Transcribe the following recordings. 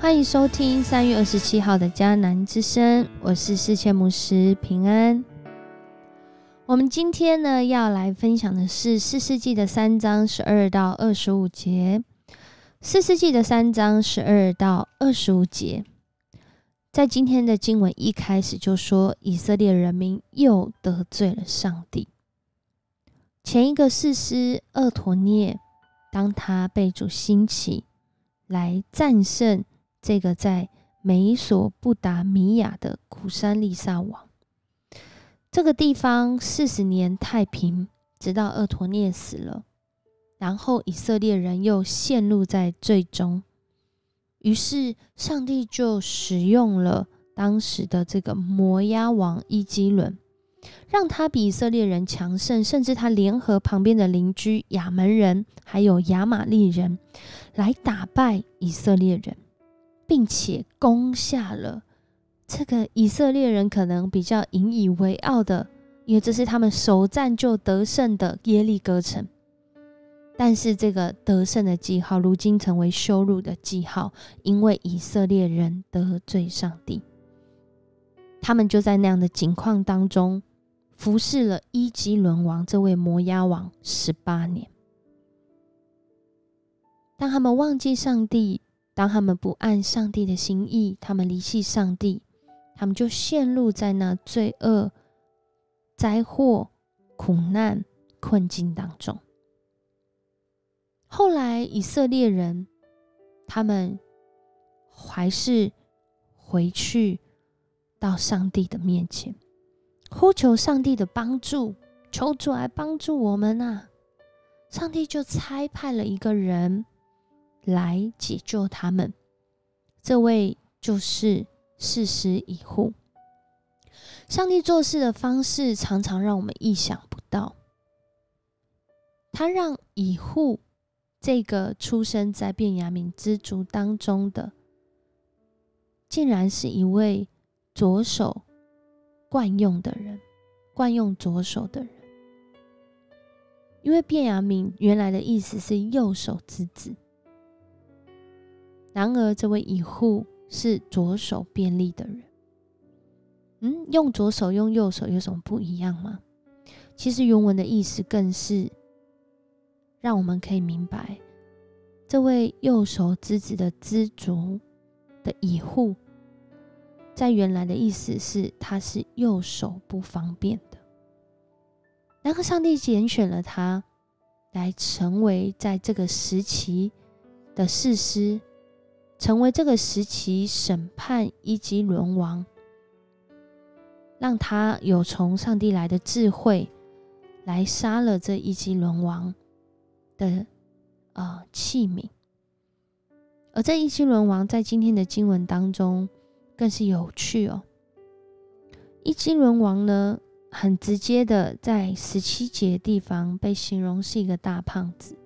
欢迎收听三月二十七号的迦南之声，我是世谦牧师平安。我们今天呢要来分享的是四世纪的三章十二到二十五节。四世纪的三章十二到二十五节，在今天的经文一开始就说以色列人民又得罪了上帝。前一个士师厄陀涅，当他被主兴起来战胜这个在美索不达米亚的古山利萨王，这个地方四十年太平，直到厄陀涅死了。然后以色列人又陷入在最终，于是上帝就使用了当时的这个摩押王伊基伦，让他比以色列人强盛，甚至他联合旁边的邻居亚门人还有亚玛利人来打败以色列人，并且攻下了这个以色列人可能比较引以为傲的，因为这是他们首战就得胜的耶利哥城。但是这个得胜的记号，如今成为羞辱的记号，因为以色列人得罪上帝，他们就在那样的境况当中服侍了伊基伦王这位摩押王十八年。当他们忘记上帝，当他们不按上帝的心意，他们离弃上帝，他们就陷入在那罪恶、灾祸、苦难、困境当中。后来，以色列人他们还是回去到上帝的面前，呼求上帝的帮助，求主来帮助我们啊！上帝就差派了一个人来解救他们，这位就是事实以护。上帝做事的方式常常让我们意想不到，他让以护。这个出生在便雅悯之族当中的，竟然是一位左手惯用的人，惯用左手的人。因为便雅悯原来的意思是右手之子，然而这位以护是左手便利的人。嗯，用左手用右手有什么不一样吗？其实原文的意思更是。让我们可以明白，这位右手之子的知足的以护，在原来的意思是他是右手不方便的。然后上帝拣选了他，来成为在这个时期的士师，成为这个时期审判以及轮王，让他有从上帝来的智慧，来杀了这一级轮王。的呃器皿，而这一基伦王在今天的经文当中更是有趣哦。伊基伦王呢，很直接的在十七节地方被形容是一个大胖子。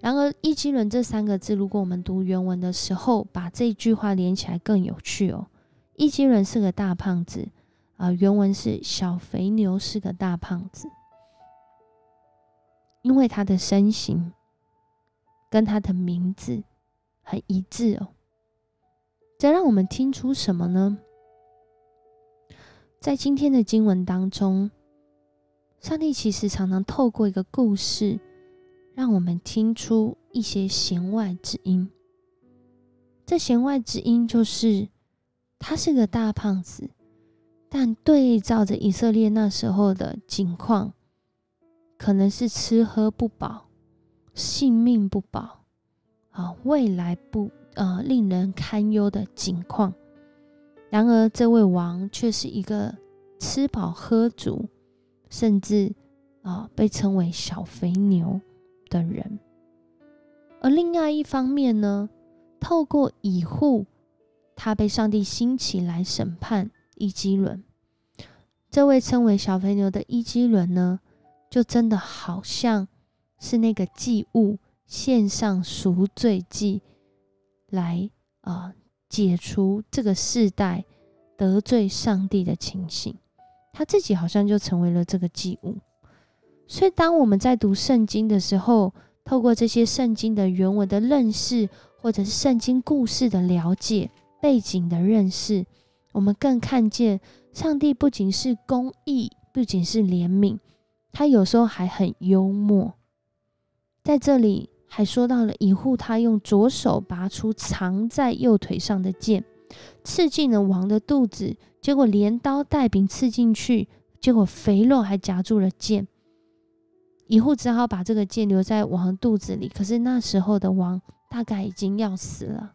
然而，一基伦这三个字，如果我们读原文的时候，把这句话连起来更有趣哦。一基伦是个大胖子啊，原文是小肥牛是个大胖子。因为他的身形跟他的名字很一致哦，这让我们听出什么呢？在今天的经文当中，上帝其实常常透过一个故事，让我们听出一些弦外之音。这弦外之音就是，他是个大胖子，但对照着以色列那时候的景况。可能是吃喝不饱，性命不保，啊，未来不呃令人堪忧的境况。然而，这位王却是一个吃饱喝足，甚至啊被称为小肥牛的人。而另外一方面呢，透过以护，他被上帝兴起来审判伊基伦。这位称为小肥牛的伊基伦呢？就真的好像是那个祭物献上赎罪祭，来啊解除这个世代得罪上帝的情形，他自己好像就成为了这个祭物。所以，当我们在读圣经的时候，透过这些圣经的原文的认识，或者是圣经故事的了解、背景的认识，我们更看见上帝不仅是公义，不仅是怜悯，他有时候还很幽默。在这里还说到了以护，他用左手拔出藏在右腿上的剑，刺进了王的肚子，结果连刀带柄刺进去，结果肥肉还夹住了剑。以后只好把这个剑留在王肚子里，可是那时候的王大概已经要死了。